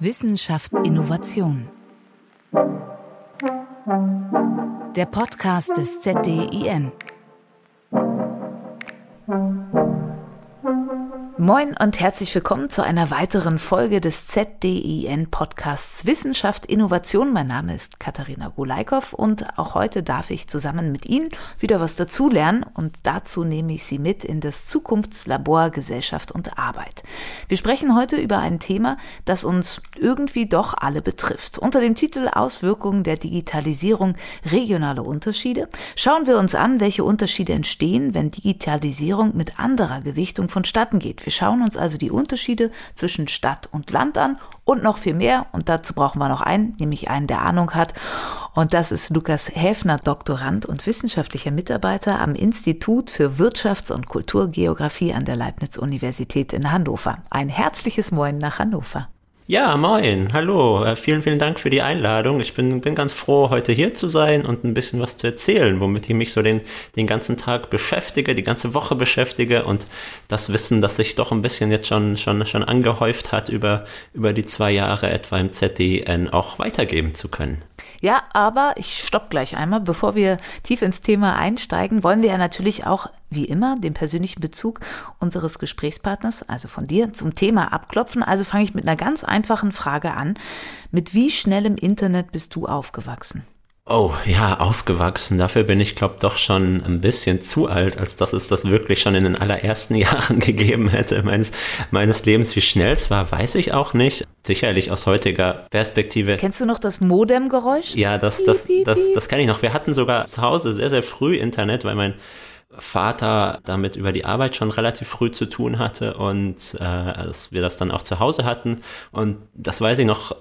Wissenschaft Innovation. Der Podcast des ZDIN. Moin und herzlich willkommen zu einer weiteren Folge des ZDIN Podcasts Wissenschaft Innovation. Mein Name ist Katharina Gulaikow und auch heute darf ich zusammen mit Ihnen wieder was dazulernen und dazu nehme ich Sie mit in das Zukunftslabor Gesellschaft und Arbeit. Wir sprechen heute über ein Thema, das uns irgendwie doch alle betrifft. Unter dem Titel Auswirkungen der Digitalisierung regionale Unterschiede schauen wir uns an, welche Unterschiede entstehen, wenn Digitalisierung mit anderer Gewichtung vonstatten geht. Wir schauen uns also die Unterschiede zwischen Stadt und Land an und noch viel mehr. Und dazu brauchen wir noch einen, nämlich einen, der Ahnung hat. Und das ist Lukas Häfner, Doktorand und wissenschaftlicher Mitarbeiter am Institut für Wirtschafts- und Kulturgeografie an der Leibniz-Universität in Hannover. Ein herzliches Moin nach Hannover. Ja, moin, hallo. Äh, vielen, vielen Dank für die Einladung. Ich bin, bin ganz froh, heute hier zu sein und ein bisschen was zu erzählen, womit ich mich so den, den ganzen Tag beschäftige, die ganze Woche beschäftige und das Wissen, das sich doch ein bisschen jetzt schon, schon, schon angehäuft hat über, über die zwei Jahre etwa im ZDN auch weitergeben zu können. Ja, aber ich stopp gleich einmal. Bevor wir tief ins Thema einsteigen, wollen wir ja natürlich auch, wie immer, den persönlichen Bezug unseres Gesprächspartners, also von dir, zum Thema abklopfen. Also fange ich mit einer ganz einfachen Frage an. Mit wie schnellem Internet bist du aufgewachsen? Oh ja, aufgewachsen. Dafür bin ich, glaube doch schon ein bisschen zu alt, als dass es das wirklich schon in den allerersten Jahren gegeben hätte meines, meines Lebens. Wie schnell es war, weiß ich auch nicht. Sicherlich aus heutiger Perspektive. Kennst du noch das Modem-Geräusch? Ja, das, das, das, das, das kenne ich noch. Wir hatten sogar zu Hause sehr, sehr früh Internet, weil mein Vater damit über die Arbeit schon relativ früh zu tun hatte und äh, dass wir das dann auch zu Hause hatten. Und das weiß ich noch,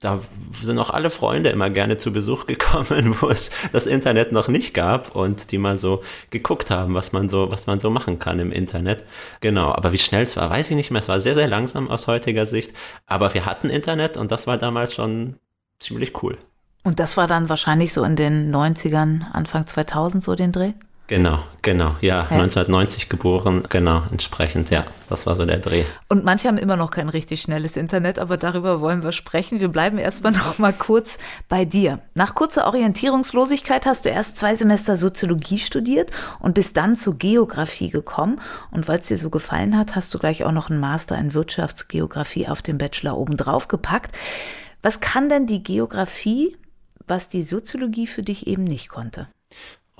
da sind auch alle Freunde immer gerne zu Besuch gekommen, wo es das Internet noch nicht gab und die mal so geguckt haben, was man so, was man so machen kann im Internet. Genau, aber wie schnell es war, weiß ich nicht mehr. Es war sehr, sehr langsam aus heutiger Sicht. Aber wir hatten Internet und das war damals schon ziemlich cool. Und das war dann wahrscheinlich so in den 90ern, Anfang 2000 so den Dreh? Genau, genau, ja, ja, 1990 geboren, genau, entsprechend, ja, das war so der Dreh. Und manche haben immer noch kein richtig schnelles Internet, aber darüber wollen wir sprechen. Wir bleiben erstmal noch mal kurz bei dir. Nach kurzer Orientierungslosigkeit hast du erst zwei Semester Soziologie studiert und bist dann zu Geografie gekommen. Und weil es dir so gefallen hat, hast du gleich auch noch einen Master in Wirtschaftsgeografie auf dem Bachelor obendrauf gepackt. Was kann denn die Geografie, was die Soziologie für dich eben nicht konnte?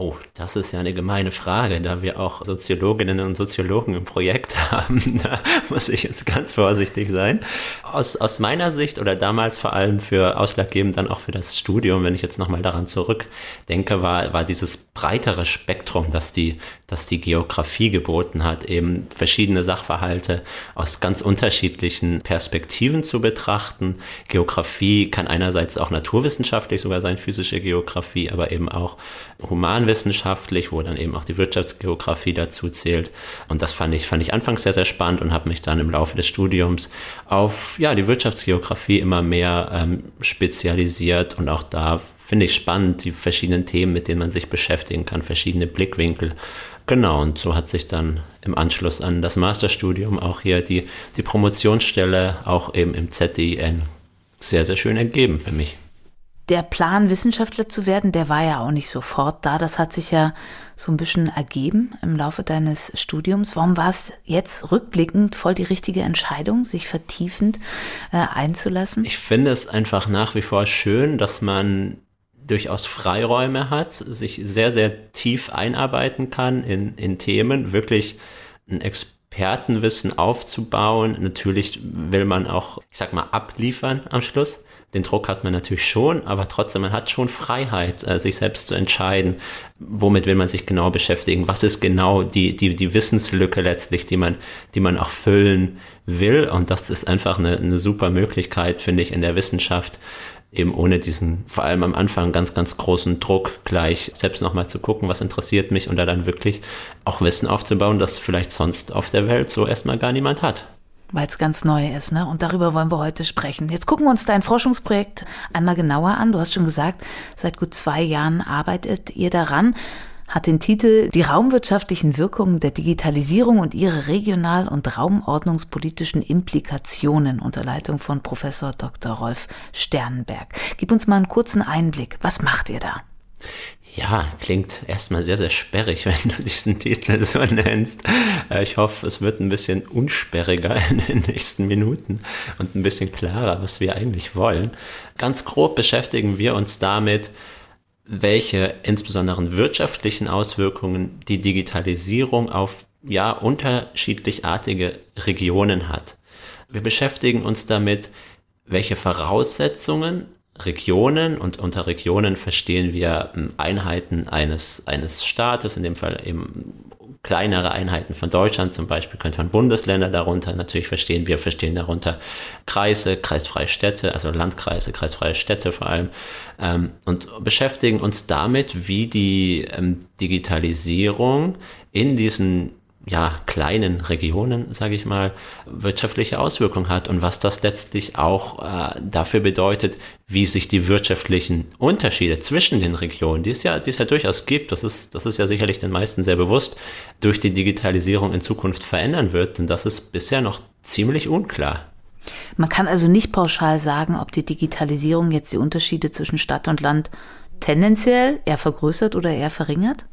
Oh, das ist ja eine gemeine Frage, da wir auch Soziologinnen und Soziologen im Projekt haben. Da muss ich jetzt ganz vorsichtig sein. Aus, aus meiner Sicht oder damals vor allem für ausschlaggebend dann auch für das Studium, wenn ich jetzt nochmal daran zurückdenke, war, war dieses breitere Spektrum, das die, das die Geografie geboten hat, eben verschiedene Sachverhalte aus ganz unterschiedlichen Perspektiven zu betrachten. Geografie kann einerseits auch naturwissenschaftlich sogar sein, physische Geografie, aber eben auch human wissenschaftlich, wo dann eben auch die Wirtschaftsgeografie dazu zählt. Und das fand ich, fand ich anfangs sehr, sehr spannend und habe mich dann im Laufe des Studiums auf ja, die Wirtschaftsgeografie immer mehr ähm, spezialisiert und auch da finde ich spannend, die verschiedenen Themen, mit denen man sich beschäftigen kann, verschiedene Blickwinkel. Genau, und so hat sich dann im Anschluss an das Masterstudium auch hier die, die Promotionsstelle auch eben im ZDIN sehr, sehr schön ergeben für mich der Plan, Wissenschaftler zu werden, der war ja auch nicht sofort da. Das hat sich ja so ein bisschen ergeben im Laufe deines Studiums. Warum war es jetzt rückblickend voll die richtige Entscheidung, sich vertiefend äh, einzulassen? Ich finde es einfach nach wie vor schön, dass man durchaus Freiräume hat, sich sehr, sehr tief einarbeiten kann in, in Themen, wirklich ein Expertenwissen aufzubauen. Natürlich will man auch, ich sag mal, abliefern am Schluss den Druck hat man natürlich schon, aber trotzdem, man hat schon Freiheit, äh, sich selbst zu entscheiden, womit will man sich genau beschäftigen, was ist genau die, die, die Wissenslücke letztlich, die man, die man auch füllen will. Und das ist einfach eine, eine super Möglichkeit, finde ich, in der Wissenschaft, eben ohne diesen, vor allem am Anfang, ganz, ganz großen Druck gleich selbst nochmal zu gucken, was interessiert mich und da dann wirklich auch Wissen aufzubauen, das vielleicht sonst auf der Welt so erstmal gar niemand hat weil es ganz neu ist. Ne? Und darüber wollen wir heute sprechen. Jetzt gucken wir uns dein Forschungsprojekt einmal genauer an. Du hast schon gesagt, seit gut zwei Jahren arbeitet ihr daran. Hat den Titel Die raumwirtschaftlichen Wirkungen der Digitalisierung und ihre regional- und raumordnungspolitischen Implikationen unter Leitung von Professor Dr. Rolf Sternenberg. Gib uns mal einen kurzen Einblick. Was macht ihr da? Ja, klingt erstmal sehr, sehr sperrig, wenn du diesen Titel so nennst. Äh, ich hoffe, es wird ein bisschen unsperriger in den nächsten Minuten und ein bisschen klarer, was wir eigentlich wollen. Ganz grob beschäftigen wir uns damit, welche insbesondere wirtschaftlichen Auswirkungen die Digitalisierung auf ja unterschiedlichartige Regionen hat. Wir beschäftigen uns damit, welche Voraussetzungen Regionen und unter Regionen verstehen wir ähm, Einheiten eines, eines Staates, in dem Fall eben kleinere Einheiten von Deutschland, zum Beispiel könnte man Bundesländer darunter natürlich verstehen. Wir verstehen darunter Kreise, kreisfreie Städte, also Landkreise, kreisfreie Städte vor allem, ähm, und beschäftigen uns damit, wie die ähm, Digitalisierung in diesen ja, kleinen Regionen, sage ich mal, wirtschaftliche Auswirkungen hat und was das letztlich auch äh, dafür bedeutet, wie sich die wirtschaftlichen Unterschiede zwischen den Regionen, die es ja, die es ja durchaus gibt, das ist, das ist ja sicherlich den meisten sehr bewusst, durch die Digitalisierung in Zukunft verändern wird. Und das ist bisher noch ziemlich unklar. Man kann also nicht pauschal sagen, ob die Digitalisierung jetzt die Unterschiede zwischen Stadt und Land tendenziell eher vergrößert oder eher verringert?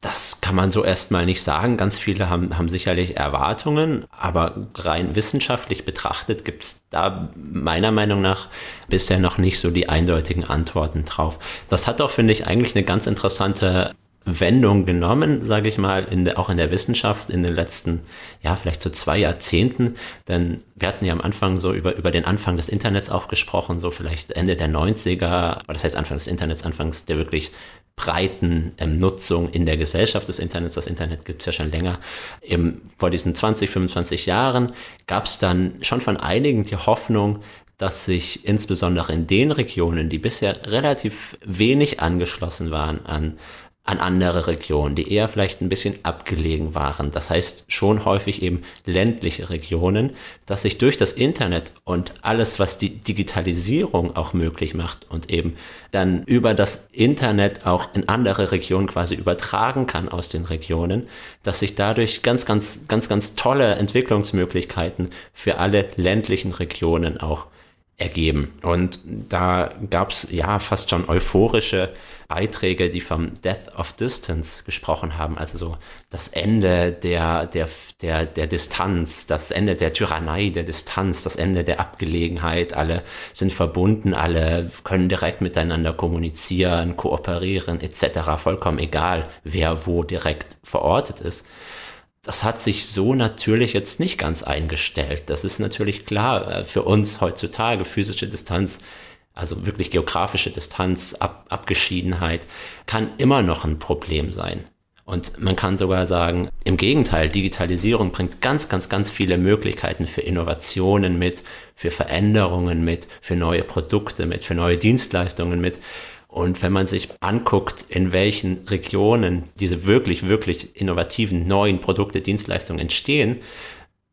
Das kann man so erstmal nicht sagen. Ganz viele haben, haben sicherlich Erwartungen, aber rein wissenschaftlich betrachtet gibt es da meiner Meinung nach bisher noch nicht so die eindeutigen Antworten drauf. Das hat auch, finde ich, eigentlich eine ganz interessante Wendung genommen, sage ich mal, in der, auch in der Wissenschaft in den letzten, ja, vielleicht so zwei Jahrzehnten. Denn wir hatten ja am Anfang so über, über den Anfang des Internets auch gesprochen, so vielleicht Ende der 90er, das heißt Anfang des Internets, Anfangs der wirklich breiten ähm, Nutzung in der Gesellschaft des Internets. Das Internet gibt es ja schon länger. Im, vor diesen 20, 25 Jahren gab es dann schon von einigen die Hoffnung, dass sich insbesondere in den Regionen, die bisher relativ wenig angeschlossen waren an an andere Regionen, die eher vielleicht ein bisschen abgelegen waren. Das heißt schon häufig eben ländliche Regionen, dass sich durch das Internet und alles, was die Digitalisierung auch möglich macht und eben dann über das Internet auch in andere Regionen quasi übertragen kann aus den Regionen, dass sich dadurch ganz, ganz, ganz, ganz tolle Entwicklungsmöglichkeiten für alle ländlichen Regionen auch ergeben. Und da gab es ja fast schon euphorische Beiträge, die vom Death of Distance gesprochen haben, also so das Ende der, der, der, der Distanz, das Ende der Tyrannei der Distanz, das Ende der Abgelegenheit, alle sind verbunden, alle können direkt miteinander kommunizieren, kooperieren etc., vollkommen egal, wer wo direkt verortet ist das hat sich so natürlich jetzt nicht ganz eingestellt. Das ist natürlich klar äh, für uns heutzutage physische Distanz, also wirklich geografische Distanz, Ab Abgeschiedenheit, kann immer noch ein Problem sein. Und man kann sogar sagen, im Gegenteil, Digitalisierung bringt ganz, ganz, ganz viele Möglichkeiten für Innovationen mit, für Veränderungen mit, für neue Produkte mit, für neue Dienstleistungen mit. Und wenn man sich anguckt, in welchen Regionen diese wirklich, wirklich innovativen neuen Produkte, Dienstleistungen entstehen,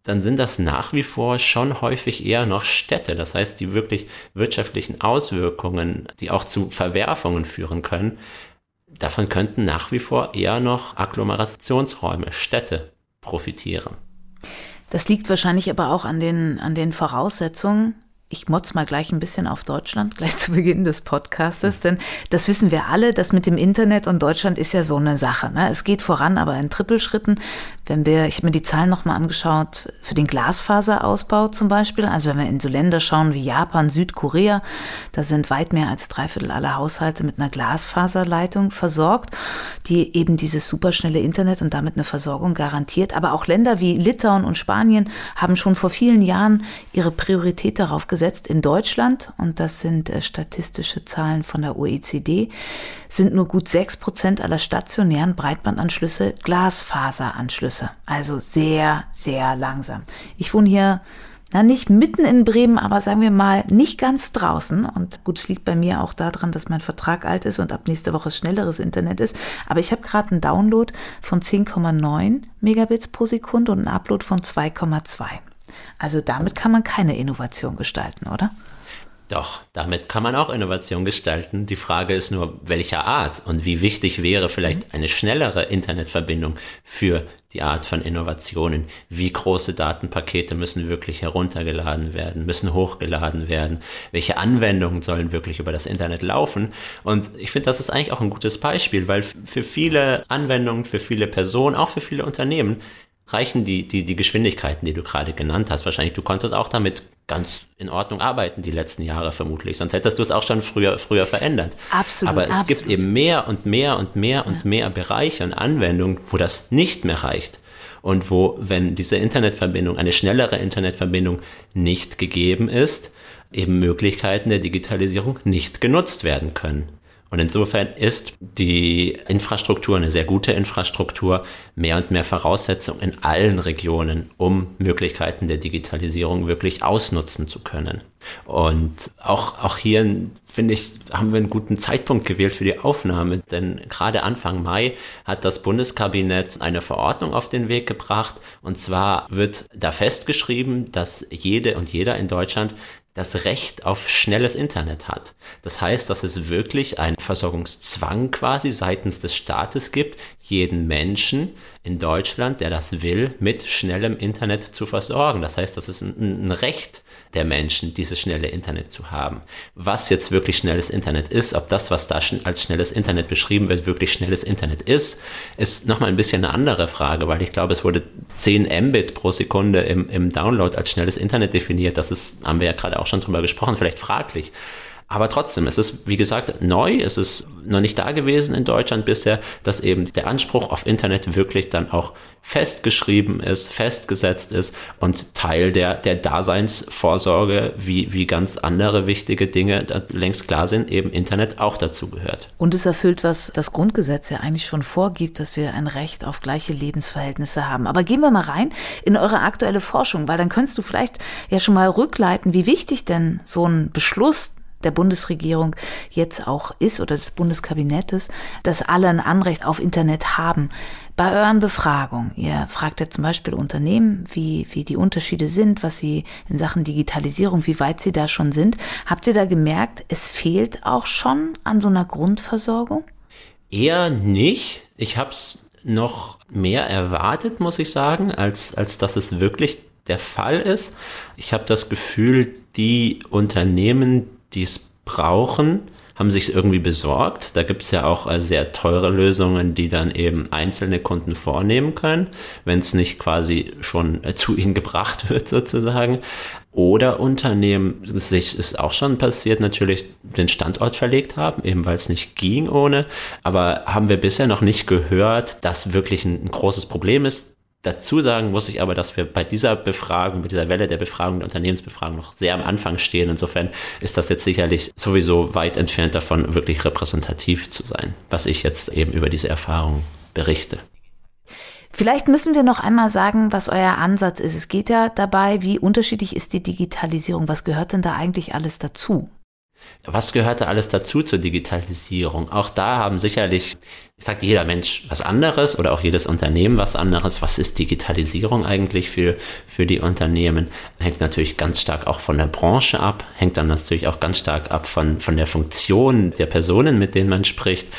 dann sind das nach wie vor schon häufig eher noch Städte. Das heißt, die wirklich wirtschaftlichen Auswirkungen, die auch zu Verwerfungen führen können, davon könnten nach wie vor eher noch Agglomerationsräume, Städte profitieren. Das liegt wahrscheinlich aber auch an den, an den Voraussetzungen, ich motz mal gleich ein bisschen auf Deutschland, gleich zu Beginn des Podcastes, denn das wissen wir alle, das mit dem Internet und Deutschland ist ja so eine Sache. Ne? Es geht voran, aber in Trippelschritten. Wenn wir, ich habe mir die Zahlen nochmal angeschaut, für den Glasfaserausbau zum Beispiel, also wenn wir in so Länder schauen wie Japan, Südkorea, da sind weit mehr als drei Viertel aller Haushalte mit einer Glasfaserleitung versorgt, die eben dieses superschnelle Internet und damit eine Versorgung garantiert. Aber auch Länder wie Litauen und Spanien haben schon vor vielen Jahren ihre Priorität darauf gesetzt, gesetzt in Deutschland, und das sind äh, statistische Zahlen von der OECD, sind nur gut sechs Prozent aller stationären Breitbandanschlüsse Glasfaseranschlüsse. Also sehr, sehr langsam. Ich wohne hier na, nicht mitten in Bremen, aber sagen wir mal nicht ganz draußen. Und gut, es liegt bei mir auch daran, dass mein Vertrag alt ist und ab nächste Woche schnelleres Internet ist. Aber ich habe gerade einen Download von 10,9 Megabits pro Sekunde und einen Upload von 2,2. Also damit kann man keine Innovation gestalten, oder? Doch, damit kann man auch Innovation gestalten. Die Frage ist nur, welcher Art und wie wichtig wäre vielleicht eine schnellere Internetverbindung für die Art von Innovationen. Wie große Datenpakete müssen wirklich heruntergeladen werden, müssen hochgeladen werden? Welche Anwendungen sollen wirklich über das Internet laufen? Und ich finde, das ist eigentlich auch ein gutes Beispiel, weil für viele Anwendungen, für viele Personen, auch für viele Unternehmen reichen die, die, die Geschwindigkeiten, die du gerade genannt hast. Wahrscheinlich, du konntest auch damit ganz in Ordnung arbeiten die letzten Jahre vermutlich. Sonst hättest du es auch schon früher, früher verändert. Absolut. Aber es absolut. gibt eben mehr und mehr und mehr und ja. mehr Bereiche und Anwendungen, wo das nicht mehr reicht. Und wo, wenn diese Internetverbindung, eine schnellere Internetverbindung nicht gegeben ist, eben Möglichkeiten der Digitalisierung nicht genutzt werden können. Und insofern ist die Infrastruktur eine sehr gute Infrastruktur, mehr und mehr Voraussetzung in allen Regionen, um Möglichkeiten der Digitalisierung wirklich ausnutzen zu können. Und auch, auch hier, finde ich, haben wir einen guten Zeitpunkt gewählt für die Aufnahme, denn gerade Anfang Mai hat das Bundeskabinett eine Verordnung auf den Weg gebracht. Und zwar wird da festgeschrieben, dass jede und jeder in Deutschland das Recht auf schnelles Internet hat. Das heißt, dass es wirklich einen Versorgungszwang quasi seitens des Staates gibt, jeden Menschen in Deutschland, der das will, mit schnellem Internet zu versorgen. Das heißt, das ist ein, ein Recht der Menschen, dieses schnelle Internet zu haben. Was jetzt wirklich schnelles Internet ist, ob das, was da als schnelles Internet beschrieben wird, wirklich schnelles Internet ist, ist nochmal ein bisschen eine andere Frage, weil ich glaube, es wurde 10 Mbit pro Sekunde im, im Download als schnelles Internet definiert. Das ist, haben wir ja gerade auch schon drüber gesprochen, vielleicht fraglich. Aber trotzdem, es ist, wie gesagt, neu, es ist noch nicht da gewesen in Deutschland bisher, dass eben der Anspruch auf Internet wirklich dann auch festgeschrieben ist, festgesetzt ist und Teil der, der Daseinsvorsorge, wie, wie ganz andere wichtige Dinge längst klar sind, eben Internet auch dazu gehört. Und es erfüllt, was das Grundgesetz ja eigentlich schon vorgibt, dass wir ein Recht auf gleiche Lebensverhältnisse haben. Aber gehen wir mal rein in eure aktuelle Forschung, weil dann könntest du vielleicht ja schon mal rückleiten, wie wichtig denn so ein Beschluss der Bundesregierung jetzt auch ist oder des Bundeskabinettes, dass alle ein Anrecht auf Internet haben. Bei euren Befragungen, ihr fragt ja zum Beispiel Unternehmen, wie, wie die Unterschiede sind, was sie in Sachen Digitalisierung, wie weit sie da schon sind. Habt ihr da gemerkt, es fehlt auch schon an so einer Grundversorgung? Eher nicht. Ich habe es noch mehr erwartet, muss ich sagen, als, als dass es wirklich der Fall ist. Ich habe das Gefühl, die Unternehmen, die es brauchen, haben sich irgendwie besorgt. Da gibt es ja auch äh, sehr teure Lösungen, die dann eben einzelne Kunden vornehmen können, wenn es nicht quasi schon äh, zu ihnen gebracht wird sozusagen. Oder Unternehmen, sich ist auch schon passiert, natürlich den Standort verlegt haben, eben weil es nicht ging ohne. Aber haben wir bisher noch nicht gehört, dass wirklich ein, ein großes Problem ist. Dazu sagen muss ich aber, dass wir bei dieser Befragung, bei dieser Welle der Befragung, der Unternehmensbefragung noch sehr am Anfang stehen. Insofern ist das jetzt sicherlich sowieso weit entfernt davon, wirklich repräsentativ zu sein, was ich jetzt eben über diese Erfahrung berichte. Vielleicht müssen wir noch einmal sagen, was euer Ansatz ist. Es geht ja dabei, wie unterschiedlich ist die Digitalisierung? Was gehört denn da eigentlich alles dazu? Was gehört da alles dazu zur Digitalisierung? Auch da haben sicherlich, ich sage jeder Mensch was anderes oder auch jedes Unternehmen was anderes. Was ist Digitalisierung eigentlich für, für die Unternehmen? Hängt natürlich ganz stark auch von der Branche ab, hängt dann natürlich auch ganz stark ab von, von der Funktion der Personen, mit denen man spricht.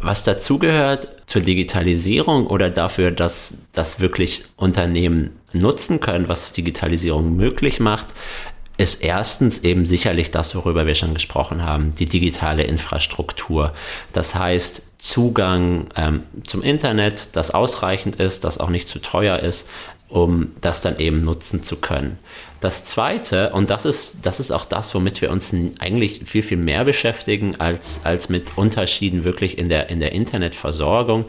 Was dazugehört zur Digitalisierung oder dafür, dass das wirklich Unternehmen nutzen können, was Digitalisierung möglich macht, ist erstens eben sicherlich das, worüber wir schon gesprochen haben, die digitale Infrastruktur. Das heißt, Zugang ähm, zum Internet, das ausreichend ist, das auch nicht zu teuer ist, um das dann eben nutzen zu können. Das Zweite, und das ist, das ist auch das, womit wir uns eigentlich viel, viel mehr beschäftigen als, als mit Unterschieden wirklich in der, in der Internetversorgung,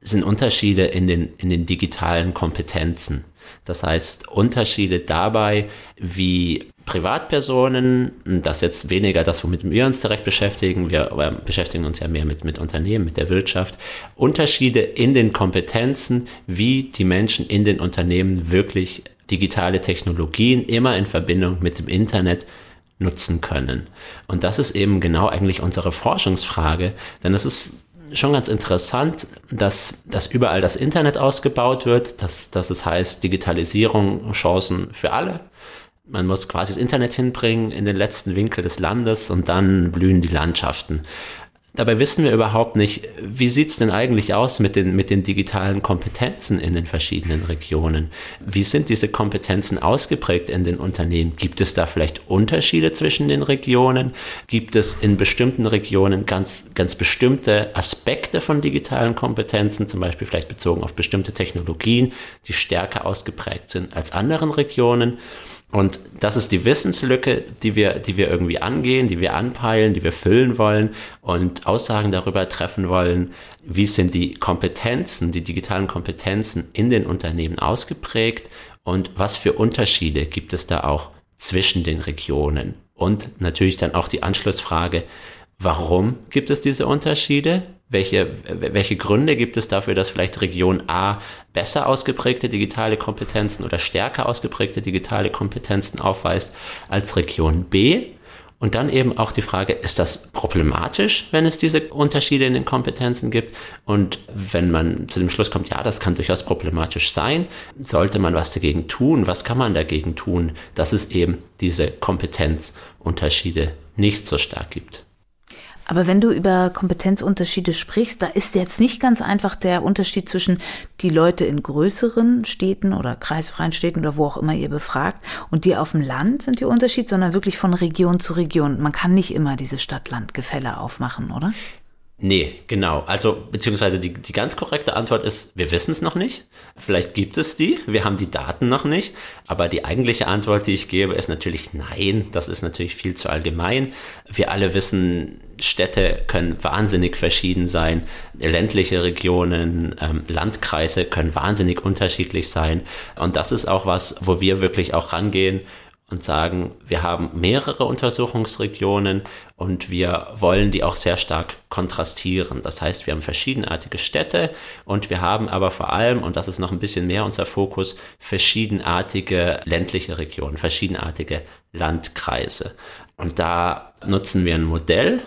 sind Unterschiede in den, in den digitalen Kompetenzen. Das heißt, Unterschiede dabei, wie Privatpersonen, das jetzt weniger das, womit wir uns direkt beschäftigen, wir beschäftigen uns ja mehr mit, mit Unternehmen, mit der Wirtschaft, Unterschiede in den Kompetenzen, wie die Menschen in den Unternehmen wirklich digitale Technologien immer in Verbindung mit dem Internet nutzen können. Und das ist eben genau eigentlich unsere Forschungsfrage, denn es ist schon ganz interessant, dass, dass überall das Internet ausgebaut wird, dass, dass es heißt Digitalisierung, Chancen für alle. Man muss quasi das Internet hinbringen in den letzten Winkel des Landes und dann blühen die Landschaften. Dabei wissen wir überhaupt nicht, wie sieht es denn eigentlich aus mit den, mit den digitalen Kompetenzen in den verschiedenen Regionen? Wie sind diese Kompetenzen ausgeprägt in den Unternehmen? Gibt es da vielleicht Unterschiede zwischen den Regionen? Gibt es in bestimmten Regionen ganz, ganz bestimmte Aspekte von digitalen Kompetenzen, zum Beispiel vielleicht bezogen auf bestimmte Technologien, die stärker ausgeprägt sind als anderen Regionen? Und das ist die Wissenslücke, die wir, die wir irgendwie angehen, die wir anpeilen, die wir füllen wollen und Aussagen darüber treffen wollen, wie sind die Kompetenzen, die digitalen Kompetenzen in den Unternehmen ausgeprägt und was für Unterschiede gibt es da auch zwischen den Regionen. Und natürlich dann auch die Anschlussfrage, warum gibt es diese Unterschiede? Welche, welche Gründe gibt es dafür, dass vielleicht Region A besser ausgeprägte digitale Kompetenzen oder stärker ausgeprägte digitale Kompetenzen aufweist als Region B? Und dann eben auch die Frage, ist das problematisch, wenn es diese Unterschiede in den Kompetenzen gibt? Und wenn man zu dem Schluss kommt, ja, das kann durchaus problematisch sein, sollte man was dagegen tun? Was kann man dagegen tun, dass es eben diese Kompetenzunterschiede nicht so stark gibt? Aber wenn du über Kompetenzunterschiede sprichst, da ist jetzt nicht ganz einfach der Unterschied zwischen die Leute in größeren Städten oder kreisfreien Städten oder wo auch immer ihr befragt und die auf dem Land sind die Unterschied, sondern wirklich von Region zu Region. Man kann nicht immer diese Stadt-Land-Gefälle aufmachen, oder? Nee, genau. Also, beziehungsweise die, die ganz korrekte Antwort ist, wir wissen es noch nicht. Vielleicht gibt es die, wir haben die Daten noch nicht. Aber die eigentliche Antwort, die ich gebe, ist natürlich nein. Das ist natürlich viel zu allgemein. Wir alle wissen, Städte können wahnsinnig verschieden sein. Ländliche Regionen, ähm, Landkreise können wahnsinnig unterschiedlich sein. Und das ist auch was, wo wir wirklich auch rangehen und sagen, wir haben mehrere Untersuchungsregionen und wir wollen die auch sehr stark kontrastieren. Das heißt, wir haben verschiedenartige Städte und wir haben aber vor allem, und das ist noch ein bisschen mehr unser Fokus, verschiedenartige ländliche Regionen, verschiedenartige Landkreise. Und da nutzen wir ein Modell,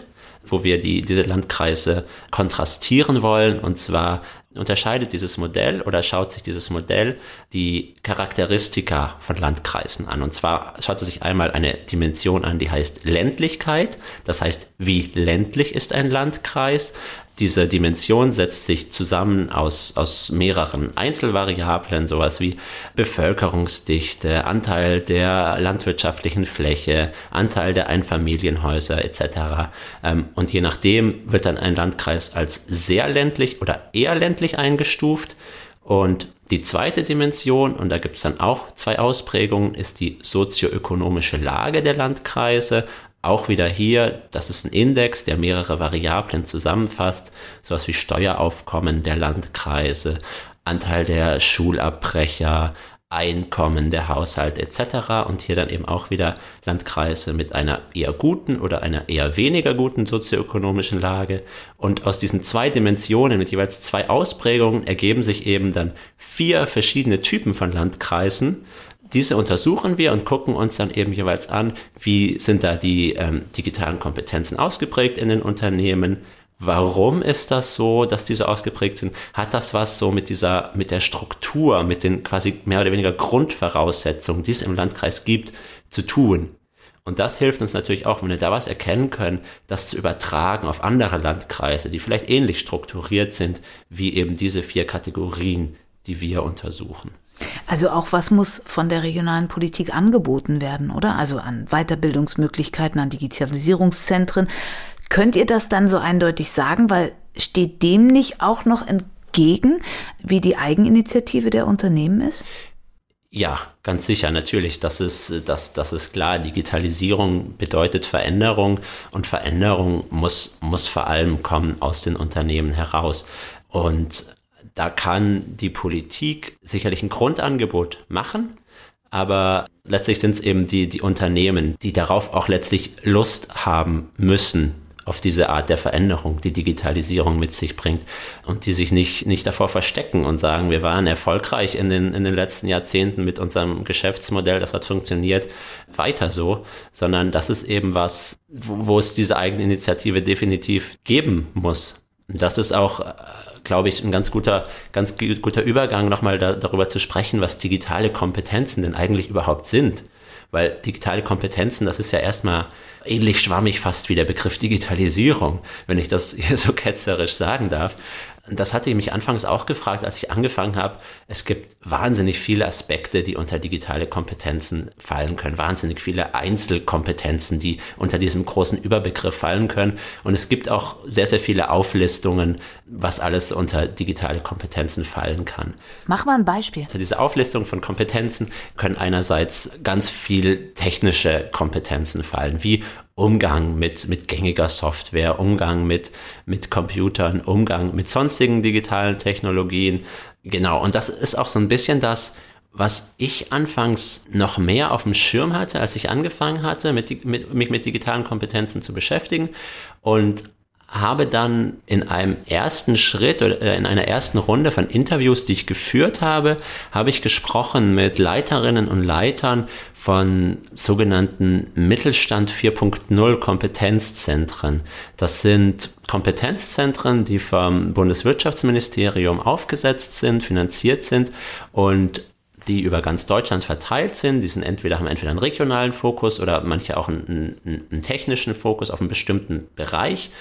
wo wir die, diese Landkreise kontrastieren wollen. Und zwar unterscheidet dieses Modell oder schaut sich dieses Modell die Charakteristika von Landkreisen an. Und zwar schaut es sich einmal eine Dimension an, die heißt Ländlichkeit. Das heißt, wie ländlich ist ein Landkreis? Diese Dimension setzt sich zusammen aus, aus mehreren Einzelvariablen, sowas wie Bevölkerungsdichte, Anteil der landwirtschaftlichen Fläche, Anteil der Einfamilienhäuser etc. Ähm, und je nachdem wird dann ein Landkreis als sehr ländlich oder eher ländlich eingestuft. Und die zweite Dimension, und da gibt es dann auch zwei Ausprägungen, ist die sozioökonomische Lage der Landkreise. Auch wieder hier, das ist ein Index, der mehrere Variablen zusammenfasst, sowas wie Steueraufkommen der Landkreise, Anteil der Schulabbrecher, Einkommen der Haushalte etc. Und hier dann eben auch wieder Landkreise mit einer eher guten oder einer eher weniger guten sozioökonomischen Lage. Und aus diesen zwei Dimensionen mit jeweils zwei Ausprägungen ergeben sich eben dann vier verschiedene Typen von Landkreisen, diese untersuchen wir und gucken uns dann eben jeweils an, wie sind da die ähm, digitalen Kompetenzen ausgeprägt in den Unternehmen. Warum ist das so, dass diese ausgeprägt sind? Hat das was so mit dieser, mit der Struktur, mit den quasi mehr oder weniger Grundvoraussetzungen, die es im Landkreis gibt, zu tun? Und das hilft uns natürlich auch, wenn wir da was erkennen können, das zu übertragen auf andere Landkreise, die vielleicht ähnlich strukturiert sind wie eben diese vier Kategorien, die wir untersuchen. Also auch was muss von der regionalen Politik angeboten werden, oder? Also an Weiterbildungsmöglichkeiten, an Digitalisierungszentren. Könnt ihr das dann so eindeutig sagen? Weil steht dem nicht auch noch entgegen, wie die Eigeninitiative der Unternehmen ist? Ja, ganz sicher, natürlich. Das ist, das, das ist klar. Digitalisierung bedeutet Veränderung und Veränderung muss, muss vor allem kommen aus den Unternehmen heraus. Und da kann die Politik sicherlich ein Grundangebot machen, aber letztlich sind es eben die, die Unternehmen, die darauf auch letztlich Lust haben müssen, auf diese Art der Veränderung, die Digitalisierung mit sich bringt und die sich nicht, nicht davor verstecken und sagen, wir waren erfolgreich in den, in den letzten Jahrzehnten mit unserem Geschäftsmodell, das hat funktioniert, weiter so, sondern das ist eben was, wo, wo es diese eigene Initiative definitiv geben muss. Das ist auch glaube ich, ein ganz guter, ganz guter Übergang, nochmal da, darüber zu sprechen, was digitale Kompetenzen denn eigentlich überhaupt sind. weil digitale Kompetenzen, das ist ja erstmal ähnlich schwammig fast wie der Begriff Digitalisierung, wenn ich das hier so ketzerisch sagen darf. Das hatte ich mich anfangs auch gefragt, als ich angefangen habe. Es gibt wahnsinnig viele Aspekte, die unter digitale Kompetenzen fallen können. Wahnsinnig viele Einzelkompetenzen, die unter diesem großen Überbegriff fallen können. Und es gibt auch sehr, sehr viele Auflistungen, was alles unter digitale Kompetenzen fallen kann. Mach mal ein Beispiel. Also diese Auflistung von Kompetenzen können einerseits ganz viel technische Kompetenzen fallen, wie Umgang mit, mit gängiger Software, Umgang mit, mit Computern, Umgang mit sonstigen digitalen Technologien. Genau, und das ist auch so ein bisschen das, was ich anfangs noch mehr auf dem Schirm hatte, als ich angefangen hatte, mit, mit, mich mit digitalen Kompetenzen zu beschäftigen. Und habe dann in einem ersten Schritt oder äh, in einer ersten Runde von Interviews, die ich geführt habe, habe ich gesprochen mit Leiterinnen und Leitern von sogenannten Mittelstand 4.0 Kompetenzzentren. Das sind Kompetenzzentren, die vom Bundeswirtschaftsministerium aufgesetzt sind, finanziert sind und die über ganz Deutschland verteilt sind. Die sind entweder, haben entweder einen regionalen Fokus oder manche auch einen, einen, einen technischen Fokus auf einen bestimmten Bereich.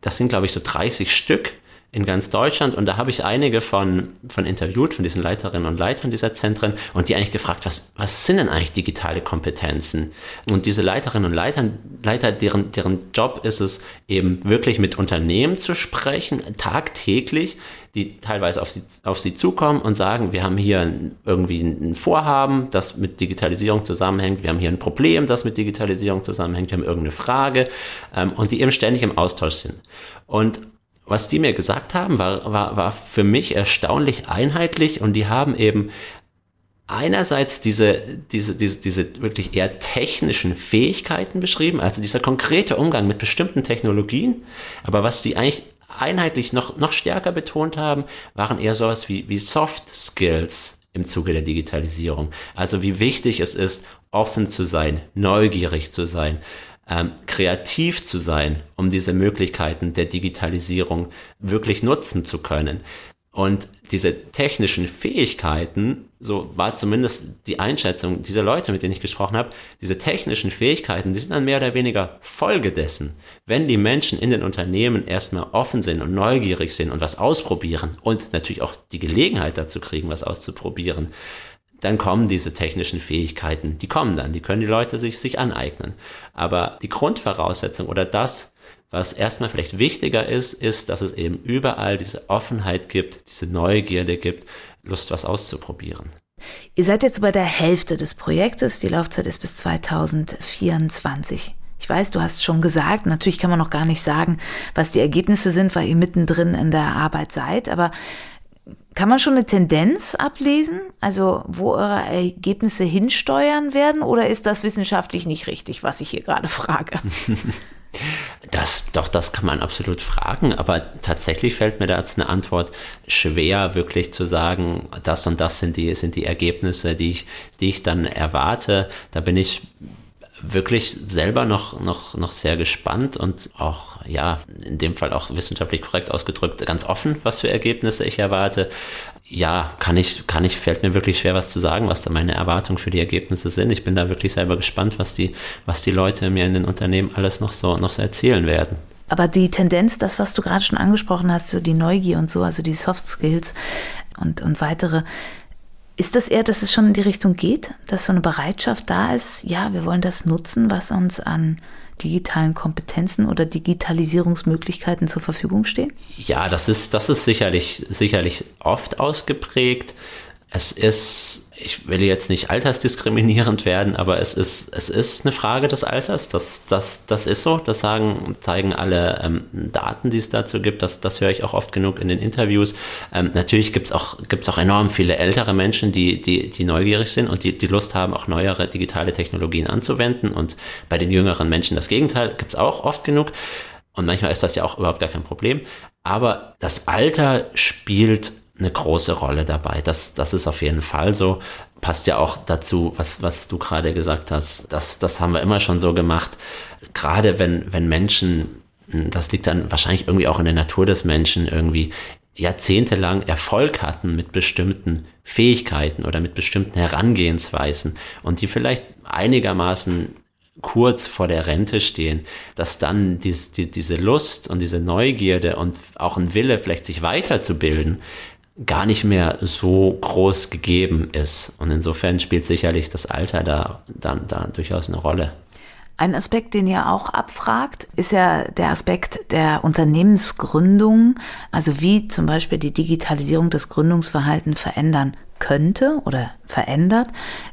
Das sind, glaube ich, so 30 Stück in ganz Deutschland und da habe ich einige von, von interviewt, von diesen Leiterinnen und Leitern dieser Zentren und die eigentlich gefragt, was, was sind denn eigentlich digitale Kompetenzen? Und diese Leiterinnen und Leiter, Leiter deren, deren Job ist es eben wirklich mit Unternehmen zu sprechen, tagtäglich, die teilweise auf sie, auf sie zukommen und sagen, wir haben hier irgendwie ein Vorhaben, das mit Digitalisierung zusammenhängt, wir haben hier ein Problem, das mit Digitalisierung zusammenhängt, wir haben irgendeine Frage ähm, und die eben ständig im Austausch sind. Und was die mir gesagt haben, war, war, war für mich erstaunlich einheitlich und die haben eben einerseits diese, diese, diese, diese wirklich eher technischen Fähigkeiten beschrieben, also dieser konkrete Umgang mit bestimmten Technologien, aber was sie eigentlich einheitlich noch, noch stärker betont haben, waren eher sowas wie, wie Soft Skills im Zuge der Digitalisierung. Also wie wichtig es ist, offen zu sein, neugierig zu sein, ähm, kreativ zu sein, um diese Möglichkeiten der Digitalisierung wirklich nutzen zu können. Und diese technischen Fähigkeiten, so war zumindest die Einschätzung dieser Leute, mit denen ich gesprochen habe, diese technischen Fähigkeiten, die sind dann mehr oder weniger Folge dessen. Wenn die Menschen in den Unternehmen erstmal offen sind und neugierig sind und was ausprobieren und natürlich auch die Gelegenheit dazu kriegen, was auszuprobieren, dann kommen diese technischen Fähigkeiten, die kommen dann, die können die Leute sich, sich aneignen. Aber die Grundvoraussetzung oder das, was erstmal vielleicht wichtiger ist, ist, dass es eben überall diese Offenheit gibt, diese Neugierde gibt, Lust, was auszuprobieren. Ihr seid jetzt bei der Hälfte des Projektes, die Laufzeit ist bis 2024. Ich weiß, du hast schon gesagt, natürlich kann man noch gar nicht sagen, was die Ergebnisse sind, weil ihr mittendrin in der Arbeit seid, aber kann man schon eine Tendenz ablesen, also wo eure Ergebnisse hinsteuern werden, oder ist das wissenschaftlich nicht richtig, was ich hier gerade frage? Das, doch, das kann man absolut fragen, aber tatsächlich fällt mir da jetzt eine Antwort schwer, wirklich zu sagen, das und das sind die, sind die Ergebnisse, die ich, die ich dann erwarte. Da bin ich wirklich selber noch, noch, noch sehr gespannt und auch, ja, in dem Fall auch wissenschaftlich korrekt ausgedrückt, ganz offen, was für Ergebnisse ich erwarte. Ja, kann ich, kann ich, fällt mir wirklich schwer, was zu sagen, was da meine Erwartungen für die Ergebnisse sind. Ich bin da wirklich selber gespannt, was die, was die Leute mir in den Unternehmen alles noch so, noch so erzählen werden. Aber die Tendenz, das, was du gerade schon angesprochen hast, so die Neugier und so, also die Soft Skills und, und weitere, ist das eher, dass es schon in die Richtung geht, dass so eine Bereitschaft da ist, ja, wir wollen das nutzen, was uns an digitalen Kompetenzen oder Digitalisierungsmöglichkeiten zur Verfügung stehen? Ja, das ist, das ist sicherlich, sicherlich oft ausgeprägt. Es ist ich will jetzt nicht altersdiskriminierend werden, aber es ist, es ist eine Frage des Alters. Das, das, das ist so. Das sagen, zeigen alle ähm, Daten, die es dazu gibt. Das, das höre ich auch oft genug in den Interviews. Ähm, natürlich gibt es auch, gibt's auch enorm viele ältere Menschen, die, die, die neugierig sind und die, die Lust haben, auch neuere digitale Technologien anzuwenden. Und bei den jüngeren Menschen das Gegenteil gibt es auch oft genug. Und manchmal ist das ja auch überhaupt gar kein Problem. Aber das Alter spielt eine große Rolle dabei. Das, das ist auf jeden Fall so. Passt ja auch dazu, was, was du gerade gesagt hast. Das, das haben wir immer schon so gemacht. Gerade wenn, wenn Menschen, das liegt dann wahrscheinlich irgendwie auch in der Natur des Menschen, irgendwie jahrzehntelang Erfolg hatten mit bestimmten Fähigkeiten oder mit bestimmten Herangehensweisen und die vielleicht einigermaßen kurz vor der Rente stehen, dass dann dies, die, diese Lust und diese Neugierde und auch ein Wille, vielleicht sich weiterzubilden, gar nicht mehr so groß gegeben ist. Und insofern spielt sicherlich das Alter da, dann da durchaus eine Rolle. Ein Aspekt, den ihr auch abfragt, ist ja der Aspekt der Unternehmensgründung, also wie zum Beispiel die Digitalisierung das Gründungsverhalten verändern könnte oder verändert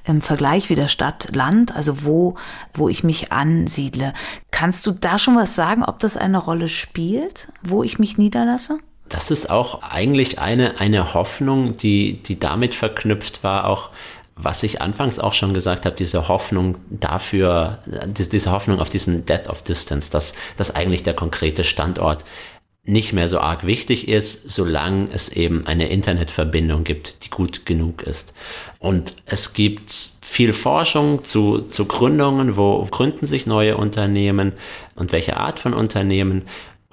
im Vergleich wieder Stadt-Land, also wo, wo ich mich ansiedle. Kannst du da schon was sagen, ob das eine Rolle spielt, wo ich mich niederlasse? Das ist auch eigentlich eine, eine Hoffnung, die, die damit verknüpft war, auch was ich anfangs auch schon gesagt habe, diese Hoffnung dafür, diese Hoffnung auf diesen Death of Distance, dass, dass eigentlich der konkrete Standort nicht mehr so arg wichtig ist, solange es eben eine Internetverbindung gibt, die gut genug ist. Und es gibt viel Forschung zu, zu Gründungen, wo gründen sich neue Unternehmen und welche Art von Unternehmen.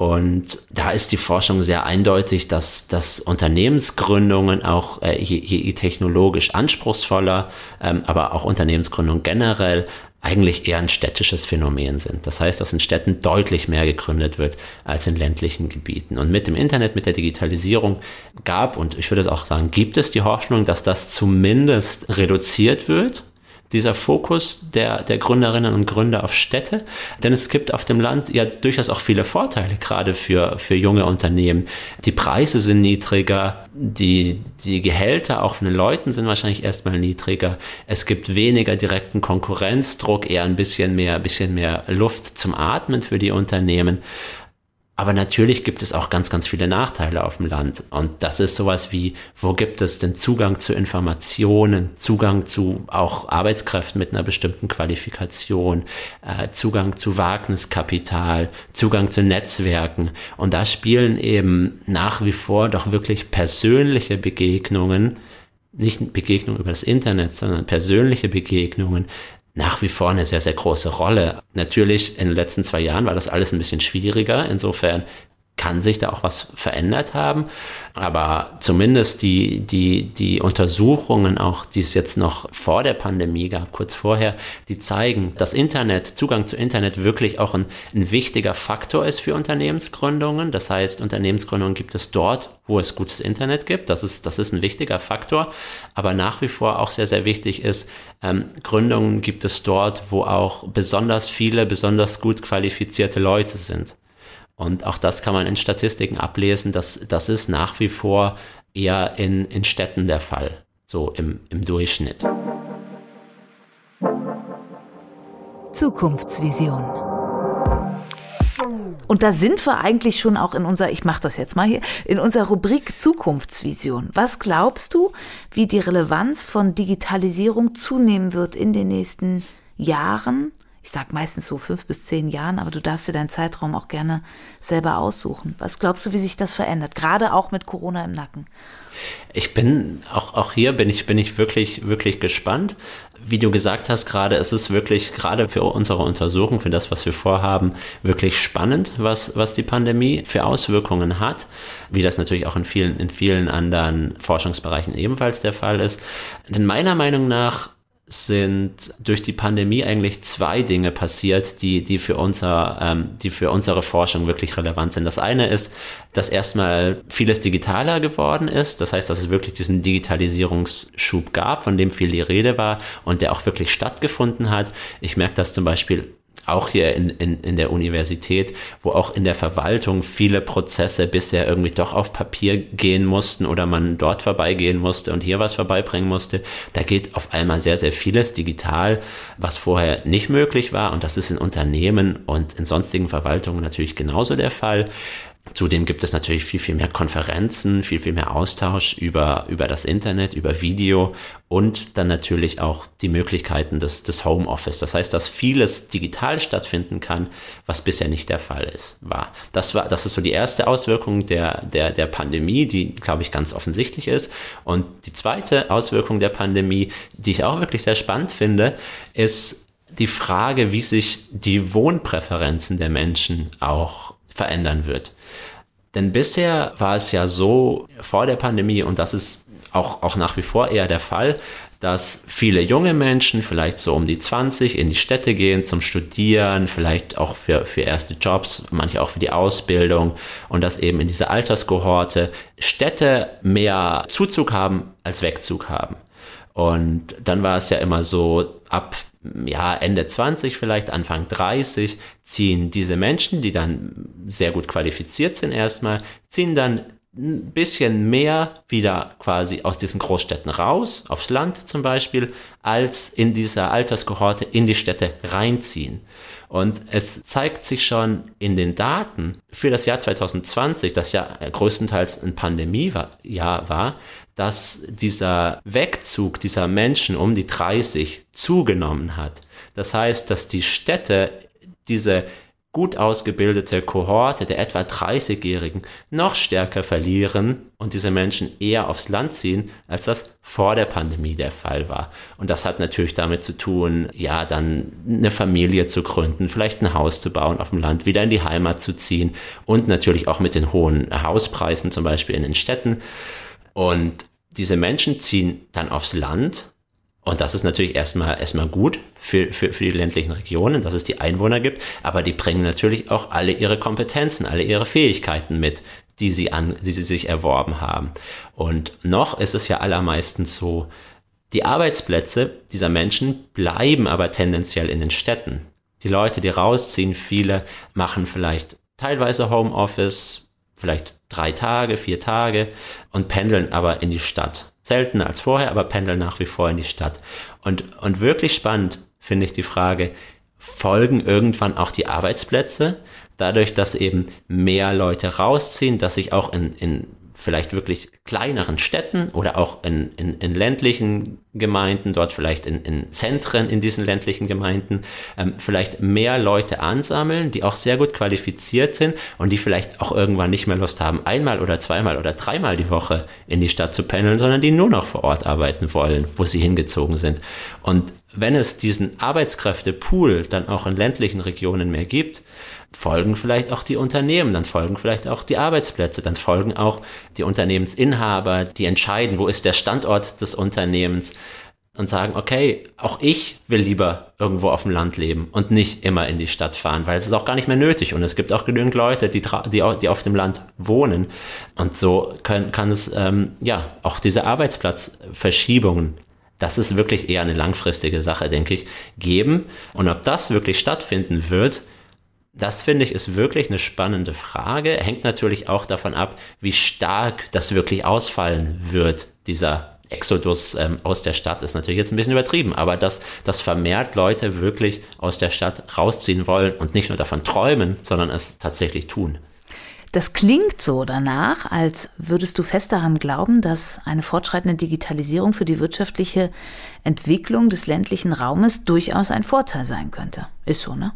Und da ist die Forschung sehr eindeutig, dass, dass Unternehmensgründungen auch äh, je, je technologisch anspruchsvoller, ähm, aber auch Unternehmensgründungen generell eigentlich eher ein städtisches Phänomen sind. Das heißt, dass in Städten deutlich mehr gegründet wird als in ländlichen Gebieten. Und mit dem Internet, mit der Digitalisierung gab, und ich würde es auch sagen, gibt es die Hoffnung, dass das zumindest reduziert wird dieser Fokus der, der Gründerinnen und Gründer auf Städte. Denn es gibt auf dem Land ja durchaus auch viele Vorteile, gerade für, für junge Unternehmen. Die Preise sind niedriger, die, die Gehälter auch von den Leuten sind wahrscheinlich erstmal niedriger. Es gibt weniger direkten Konkurrenzdruck, eher ein bisschen mehr, bisschen mehr Luft zum Atmen für die Unternehmen. Aber natürlich gibt es auch ganz, ganz viele Nachteile auf dem Land. Und das ist sowas wie, wo gibt es den Zugang zu Informationen, Zugang zu auch Arbeitskräften mit einer bestimmten Qualifikation, äh, Zugang zu Wagniskapital, Zugang zu Netzwerken. Und da spielen eben nach wie vor doch wirklich persönliche Begegnungen, nicht Begegnungen über das Internet, sondern persönliche Begegnungen nach wie vor eine sehr, sehr große Rolle. Natürlich in den letzten zwei Jahren war das alles ein bisschen schwieriger. Insofern kann sich da auch was verändert haben. Aber zumindest die, die, die Untersuchungen, auch die es jetzt noch vor der Pandemie gab, kurz vorher, die zeigen, dass Internet, Zugang zu Internet wirklich auch ein, ein wichtiger Faktor ist für Unternehmensgründungen. Das heißt, Unternehmensgründungen gibt es dort, wo es gutes Internet gibt. Das ist, das ist ein wichtiger Faktor. Aber nach wie vor auch sehr, sehr wichtig ist, ähm, Gründungen gibt es dort, wo auch besonders viele, besonders gut qualifizierte Leute sind. Und auch das kann man in Statistiken ablesen, dass das ist nach wie vor eher in, in Städten der Fall, so im, im Durchschnitt. Zukunftsvision. Und da sind wir eigentlich schon auch in unserer, ich mache das jetzt mal hier, in unserer Rubrik Zukunftsvision. Was glaubst du, wie die Relevanz von Digitalisierung zunehmen wird in den nächsten Jahren ich sage meistens so fünf bis zehn Jahren, aber du darfst dir deinen Zeitraum auch gerne selber aussuchen. Was glaubst du, wie sich das verändert? Gerade auch mit Corona im Nacken. Ich bin, auch, auch hier bin ich, bin ich wirklich, wirklich gespannt. Wie du gesagt hast gerade, es ist wirklich gerade für unsere Untersuchung, für das, was wir vorhaben, wirklich spannend, was, was die Pandemie für Auswirkungen hat. Wie das natürlich auch in vielen, in vielen anderen Forschungsbereichen ebenfalls der Fall ist. Denn meiner Meinung nach sind durch die Pandemie eigentlich zwei Dinge passiert, die, die, für unser, ähm, die für unsere Forschung wirklich relevant sind. Das eine ist, dass erstmal vieles digitaler geworden ist. Das heißt, dass es wirklich diesen Digitalisierungsschub gab, von dem viel die Rede war und der auch wirklich stattgefunden hat. Ich merke das zum Beispiel auch hier in, in, in der Universität, wo auch in der Verwaltung viele Prozesse bisher irgendwie doch auf Papier gehen mussten oder man dort vorbeigehen musste und hier was vorbeibringen musste. Da geht auf einmal sehr, sehr vieles digital, was vorher nicht möglich war. Und das ist in Unternehmen und in sonstigen Verwaltungen natürlich genauso der Fall. Zudem gibt es natürlich viel, viel mehr Konferenzen, viel, viel mehr Austausch über, über das Internet, über Video und dann natürlich auch die Möglichkeiten des, des Homeoffice. Das heißt, dass vieles digital stattfinden kann, was bisher nicht der Fall ist, war. Das war, das ist so die erste Auswirkung der, der, der Pandemie, die, glaube ich, ganz offensichtlich ist. Und die zweite Auswirkung der Pandemie, die ich auch wirklich sehr spannend finde, ist die Frage, wie sich die Wohnpräferenzen der Menschen auch verändern wird. Denn bisher war es ja so vor der Pandemie, und das ist auch, auch nach wie vor eher der Fall, dass viele junge Menschen, vielleicht so um die 20, in die Städte gehen zum Studieren, vielleicht auch für, für erste Jobs, manche auch für die Ausbildung und dass eben in dieser Alterskohorte Städte mehr Zuzug haben als Wegzug haben. Und dann war es ja immer so, ab ja, Ende 20 vielleicht, Anfang 30, ziehen diese Menschen, die dann sehr gut qualifiziert sind erstmal, ziehen dann ein bisschen mehr wieder quasi aus diesen Großstädten raus, aufs Land zum Beispiel, als in dieser Alterskohorte in die Städte reinziehen. Und es zeigt sich schon in den Daten für das Jahr 2020, das ja größtenteils ein Pandemiejahr war, dass dieser Wegzug dieser Menschen um die 30 zugenommen hat. Das heißt, dass die Städte diese gut ausgebildete Kohorte der etwa 30-Jährigen noch stärker verlieren und diese Menschen eher aufs Land ziehen, als das vor der Pandemie der Fall war. Und das hat natürlich damit zu tun, ja, dann eine Familie zu gründen, vielleicht ein Haus zu bauen auf dem Land, wieder in die Heimat zu ziehen und natürlich auch mit den hohen Hauspreisen zum Beispiel in den Städten. Und diese Menschen ziehen dann aufs Land und das ist natürlich erstmal, erstmal gut für, für, für die ländlichen Regionen, dass es die Einwohner gibt, aber die bringen natürlich auch alle ihre Kompetenzen, alle ihre Fähigkeiten mit, die sie, an, die sie sich erworben haben. Und noch ist es ja allermeistens so, die Arbeitsplätze dieser Menschen bleiben aber tendenziell in den Städten. Die Leute, die rausziehen, viele machen vielleicht teilweise Homeoffice, vielleicht drei Tage, vier Tage und pendeln aber in die Stadt seltener als vorher, aber pendeln nach wie vor in die Stadt. Und, und wirklich spannend finde ich die Frage, folgen irgendwann auch die Arbeitsplätze, dadurch, dass eben mehr Leute rausziehen, dass sich auch in, in vielleicht wirklich kleineren Städten oder auch in, in, in ländlichen Gemeinden, dort vielleicht in, in Zentren in diesen ländlichen Gemeinden, ähm, vielleicht mehr Leute ansammeln, die auch sehr gut qualifiziert sind und die vielleicht auch irgendwann nicht mehr Lust haben, einmal oder zweimal oder dreimal die Woche in die Stadt zu pendeln, sondern die nur noch vor Ort arbeiten wollen, wo sie hingezogen sind. Und wenn es diesen Arbeitskräftepool dann auch in ländlichen Regionen mehr gibt, folgen vielleicht auch die Unternehmen, dann folgen vielleicht auch die Arbeitsplätze, dann folgen auch die Unternehmensinhaber, die entscheiden, wo ist der Standort des Unternehmens und sagen, okay, auch ich will lieber irgendwo auf dem Land leben und nicht immer in die Stadt fahren, weil es ist auch gar nicht mehr nötig und es gibt auch genügend Leute, die, die, die auf dem Land wohnen und so können, kann es ähm, ja auch diese Arbeitsplatzverschiebungen das ist wirklich eher eine langfristige Sache, denke ich, geben. Und ob das wirklich stattfinden wird, das finde ich ist wirklich eine spannende Frage. Hängt natürlich auch davon ab, wie stark das wirklich ausfallen wird, dieser Exodus ähm, aus der Stadt ist natürlich jetzt ein bisschen übertrieben, aber dass, dass vermehrt Leute wirklich aus der Stadt rausziehen wollen und nicht nur davon träumen, sondern es tatsächlich tun. Das klingt so danach, als würdest du fest daran glauben, dass eine fortschreitende Digitalisierung für die wirtschaftliche Entwicklung des ländlichen Raumes durchaus ein Vorteil sein könnte. Ist so, ne?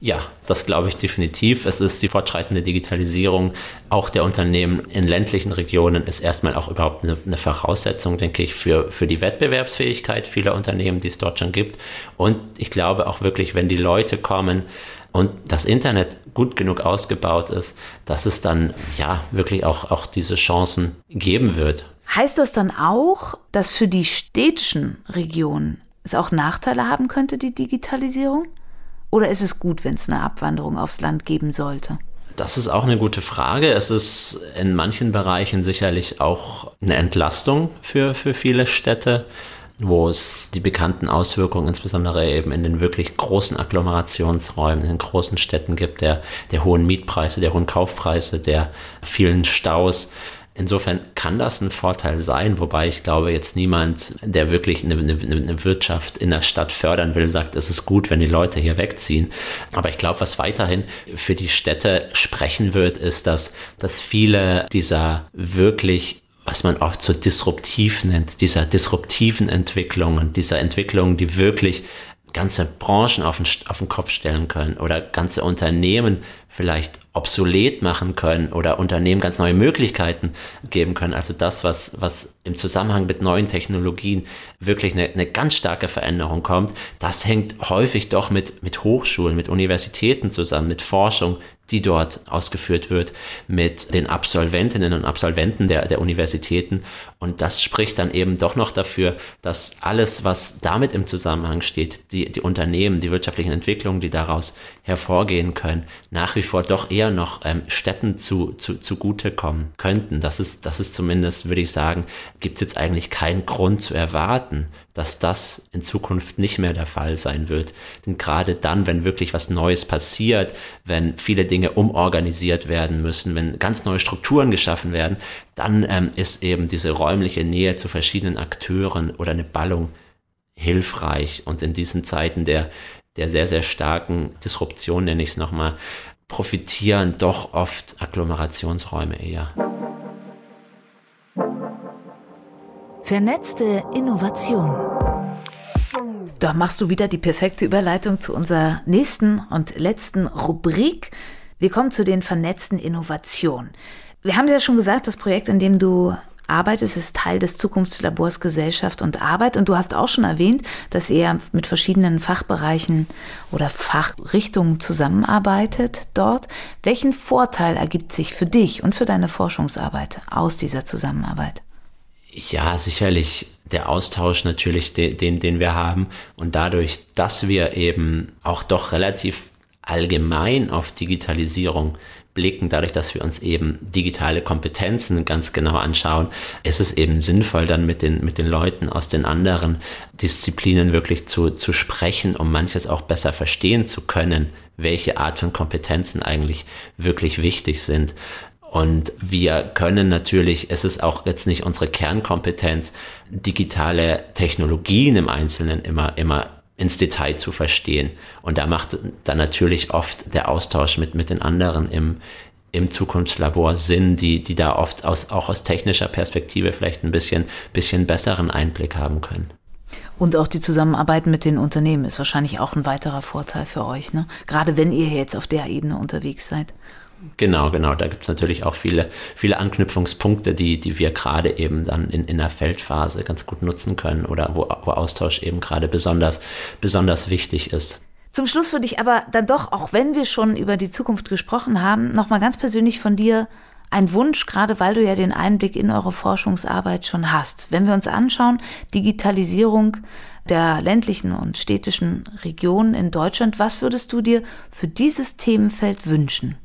Ja, das glaube ich definitiv. Es ist die fortschreitende Digitalisierung auch der Unternehmen in ländlichen Regionen ist erstmal auch überhaupt eine, eine, Voraussetzung, denke ich, für, für die Wettbewerbsfähigkeit vieler Unternehmen, die es dort schon gibt. Und ich glaube auch wirklich, wenn die Leute kommen und das Internet gut genug ausgebaut ist, dass es dann ja wirklich auch, auch diese Chancen geben wird. Heißt das dann auch, dass für die städtischen Regionen es auch Nachteile haben könnte, die Digitalisierung? Oder ist es gut, wenn es eine Abwanderung aufs Land geben sollte? Das ist auch eine gute Frage. Es ist in manchen Bereichen sicherlich auch eine Entlastung für, für viele Städte, wo es die bekannten Auswirkungen insbesondere eben in den wirklich großen Agglomerationsräumen, in den großen Städten gibt, der, der hohen Mietpreise, der hohen Kaufpreise, der vielen Staus. Insofern kann das ein Vorteil sein, wobei ich glaube, jetzt niemand, der wirklich eine, eine, eine, Wirtschaft in der Stadt fördern will, sagt, es ist gut, wenn die Leute hier wegziehen. Aber ich glaube, was weiterhin für die Städte sprechen wird, ist, dass, dass viele dieser wirklich was man oft so disruptiv nennt, dieser disruptiven Entwicklungen, dieser Entwicklungen, die wirklich ganze Branchen auf den, auf den Kopf stellen können oder ganze Unternehmen vielleicht obsolet machen können oder Unternehmen ganz neue Möglichkeiten geben können. Also das, was, was im Zusammenhang mit neuen Technologien wirklich eine, eine ganz starke Veränderung kommt, das hängt häufig doch mit, mit Hochschulen, mit Universitäten zusammen, mit Forschung, die dort ausgeführt wird mit den Absolventinnen und Absolventen der, der Universitäten. Und das spricht dann eben doch noch dafür, dass alles, was damit im Zusammenhang steht, die, die Unternehmen, die wirtschaftlichen Entwicklungen, die daraus hervorgehen können, nach wie vor doch eher noch ähm, Städten zu, zu, zugutekommen könnten. Das ist, das ist zumindest, würde ich sagen, gibt es jetzt eigentlich keinen Grund zu erwarten, dass das in Zukunft nicht mehr der Fall sein wird. Denn gerade dann, wenn wirklich was Neues passiert, wenn viele Dinge umorganisiert werden müssen, wenn ganz neue Strukturen geschaffen werden, dann ähm, ist eben diese räumliche Nähe zu verschiedenen Akteuren oder eine Ballung hilfreich. Und in diesen Zeiten der, der sehr, sehr starken Disruption, nenne ich es nochmal, profitieren doch oft Agglomerationsräume eher. Vernetzte Innovation. Da machst du wieder die perfekte Überleitung zu unserer nächsten und letzten Rubrik. Wir kommen zu den vernetzten Innovationen. Wir haben ja schon gesagt, das Projekt, in dem du arbeitest, ist Teil des Zukunftslabors Gesellschaft und Arbeit. Und du hast auch schon erwähnt, dass ihr mit verschiedenen Fachbereichen oder Fachrichtungen zusammenarbeitet dort. Welchen Vorteil ergibt sich für dich und für deine Forschungsarbeit aus dieser Zusammenarbeit? Ja, sicherlich der Austausch natürlich, den, den, wir haben. Und dadurch, dass wir eben auch doch relativ allgemein auf Digitalisierung blicken, dadurch, dass wir uns eben digitale Kompetenzen ganz genau anschauen, ist es eben sinnvoll, dann mit den, mit den Leuten aus den anderen Disziplinen wirklich zu, zu sprechen, um manches auch besser verstehen zu können, welche Art von Kompetenzen eigentlich wirklich wichtig sind. Und wir können natürlich, es ist auch jetzt nicht unsere Kernkompetenz, digitale Technologien im Einzelnen immer, immer ins Detail zu verstehen. Und da macht dann natürlich oft der Austausch mit, mit den anderen im, im Zukunftslabor Sinn, die, die da oft aus, auch aus technischer Perspektive vielleicht ein bisschen, bisschen besseren Einblick haben können. Und auch die Zusammenarbeit mit den Unternehmen ist wahrscheinlich auch ein weiterer Vorteil für euch, ne? Gerade wenn ihr jetzt auf der Ebene unterwegs seid. Genau, genau. Da gibt es natürlich auch viele, viele Anknüpfungspunkte, die, die wir gerade eben dann in, in der Feldphase ganz gut nutzen können oder wo, wo Austausch eben gerade besonders, besonders wichtig ist. Zum Schluss würde ich aber dann doch, auch wenn wir schon über die Zukunft gesprochen haben, nochmal ganz persönlich von dir ein Wunsch, gerade weil du ja den Einblick in eure Forschungsarbeit schon hast. Wenn wir uns anschauen, Digitalisierung der ländlichen und städtischen Regionen in Deutschland, was würdest du dir für dieses Themenfeld wünschen?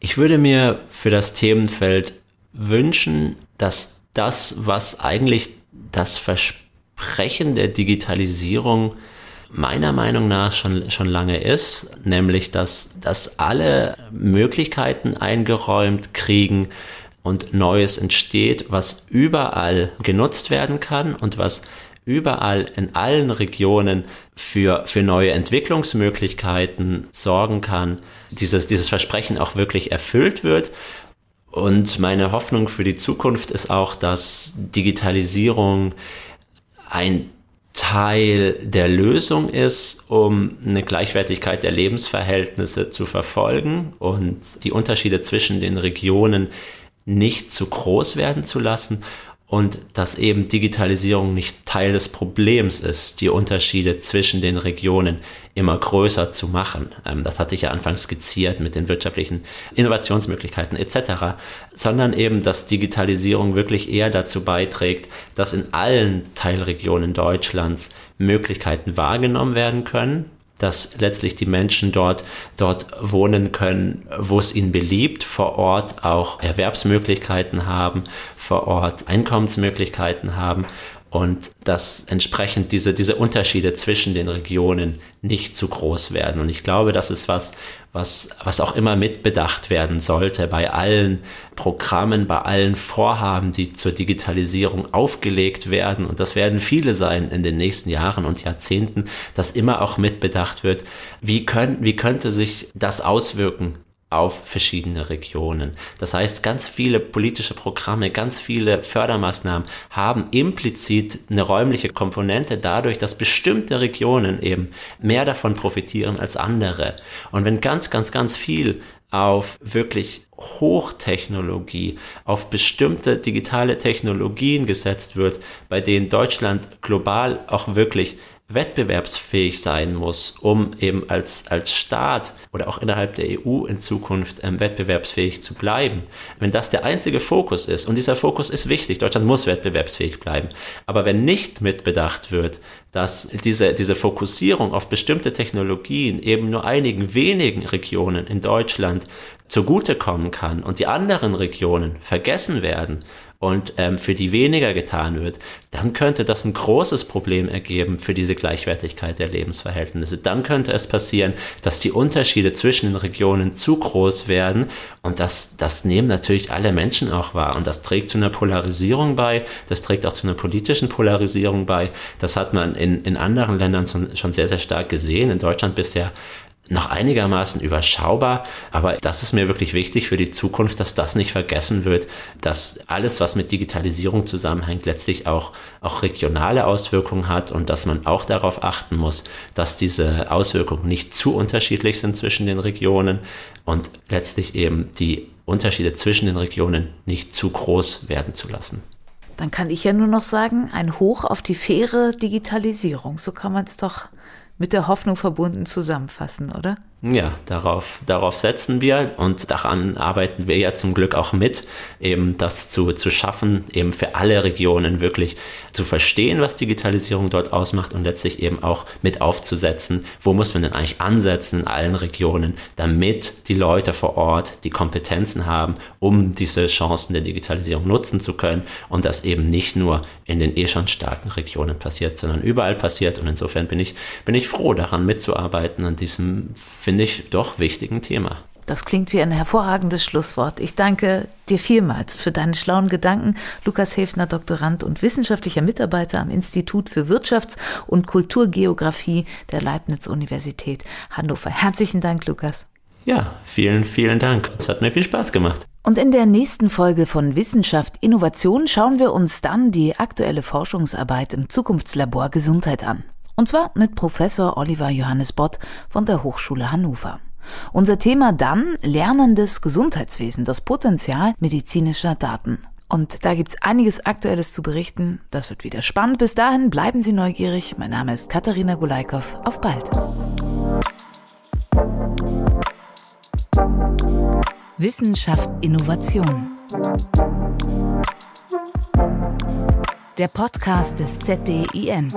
Ich würde mir für das Themenfeld wünschen, dass das, was eigentlich das Versprechen der Digitalisierung meiner Meinung nach schon, schon lange ist, nämlich dass, dass alle Möglichkeiten eingeräumt kriegen und Neues entsteht, was überall genutzt werden kann und was überall in allen Regionen für, für neue Entwicklungsmöglichkeiten sorgen kann, dieses, dieses Versprechen auch wirklich erfüllt wird. Und meine Hoffnung für die Zukunft ist auch, dass Digitalisierung ein Teil der Lösung ist, um eine Gleichwertigkeit der Lebensverhältnisse zu verfolgen und die Unterschiede zwischen den Regionen nicht zu groß werden zu lassen und dass eben Digitalisierung nicht Teil des Problems ist, die Unterschiede zwischen den Regionen immer größer zu machen. Ähm, das hatte ich ja anfangs skizziert mit den wirtschaftlichen Innovationsmöglichkeiten etc., sondern eben, dass Digitalisierung wirklich eher dazu beiträgt, dass in allen Teilregionen Deutschlands Möglichkeiten wahrgenommen werden können dass letztlich die Menschen dort, dort wohnen können, wo es ihnen beliebt, vor Ort auch Erwerbsmöglichkeiten haben, vor Ort Einkommensmöglichkeiten haben und dass entsprechend diese, diese Unterschiede zwischen den Regionen nicht zu groß werden. Und ich glaube, das ist was, was, was auch immer mitbedacht werden sollte bei allen Programmen, bei allen Vorhaben, die zur Digitalisierung aufgelegt werden. Und das werden viele sein in den nächsten Jahren und Jahrzehnten, dass immer auch mitbedacht wird, wie, können, wie könnte sich das auswirken auf verschiedene Regionen. Das heißt, ganz viele politische Programme, ganz viele Fördermaßnahmen haben implizit eine räumliche Komponente dadurch, dass bestimmte Regionen eben mehr davon profitieren als andere. Und wenn ganz, ganz, ganz viel auf wirklich Hochtechnologie, auf bestimmte digitale Technologien gesetzt wird, bei denen Deutschland global auch wirklich wettbewerbsfähig sein muss, um eben als, als Staat oder auch innerhalb der EU in Zukunft ähm, wettbewerbsfähig zu bleiben, wenn das der einzige Fokus ist, und dieser Fokus ist wichtig, Deutschland muss wettbewerbsfähig bleiben, aber wenn nicht mitbedacht wird, dass diese, diese Fokussierung auf bestimmte Technologien eben nur einigen wenigen Regionen in Deutschland zugutekommen kann und die anderen Regionen vergessen werden und ähm, für die weniger getan wird, dann könnte das ein großes Problem ergeben für diese Gleichwertigkeit der Lebensverhältnisse. Dann könnte es passieren, dass die Unterschiede zwischen den Regionen zu groß werden und das, das nehmen natürlich alle Menschen auch wahr und das trägt zu einer Polarisierung bei, das trägt auch zu einer politischen Polarisierung bei. Das hat man in, in anderen Ländern schon, schon sehr, sehr stark gesehen. In Deutschland bisher noch einigermaßen überschaubar, aber das ist mir wirklich wichtig für die Zukunft, dass das nicht vergessen wird, dass alles, was mit Digitalisierung zusammenhängt, letztlich auch, auch regionale Auswirkungen hat und dass man auch darauf achten muss, dass diese Auswirkungen nicht zu unterschiedlich sind zwischen den Regionen und letztlich eben die Unterschiede zwischen den Regionen nicht zu groß werden zu lassen. Dann kann ich ja nur noch sagen, ein Hoch auf die faire Digitalisierung. So kann man es doch mit der Hoffnung verbunden zusammenfassen, oder? Ja, darauf, darauf setzen wir und daran arbeiten wir ja zum Glück auch mit, eben das zu, zu schaffen, eben für alle Regionen wirklich zu verstehen, was Digitalisierung dort ausmacht und letztlich eben auch mit aufzusetzen, wo muss man denn eigentlich ansetzen in allen Regionen, damit die Leute vor Ort die Kompetenzen haben, um diese Chancen der Digitalisierung nutzen zu können und das eben nicht nur in den eh schon starken Regionen passiert, sondern überall passiert. Und insofern bin ich, bin ich froh daran mitzuarbeiten an diesem, finde ich, doch wichtigen Thema. Das klingt wie ein hervorragendes Schlusswort. Ich danke dir vielmals für deine schlauen Gedanken. Lukas Häfner, Doktorand und wissenschaftlicher Mitarbeiter am Institut für Wirtschafts- und Kulturgeografie der Leibniz-Universität Hannover. Herzlichen Dank, Lukas. Ja, vielen, vielen Dank. Es hat mir viel Spaß gemacht. Und in der nächsten Folge von Wissenschaft Innovation schauen wir uns dann die aktuelle Forschungsarbeit im Zukunftslabor Gesundheit an. Und zwar mit Professor Oliver Johannes Bott von der Hochschule Hannover. Unser Thema dann Lernendes Gesundheitswesen, das Potenzial medizinischer Daten. Und da gibt's einiges Aktuelles zu berichten. Das wird wieder spannend. Bis dahin bleiben Sie neugierig. Mein Name ist Katharina Gulaikow. Auf bald. Wissenschaft Innovation. Der Podcast des ZDIN.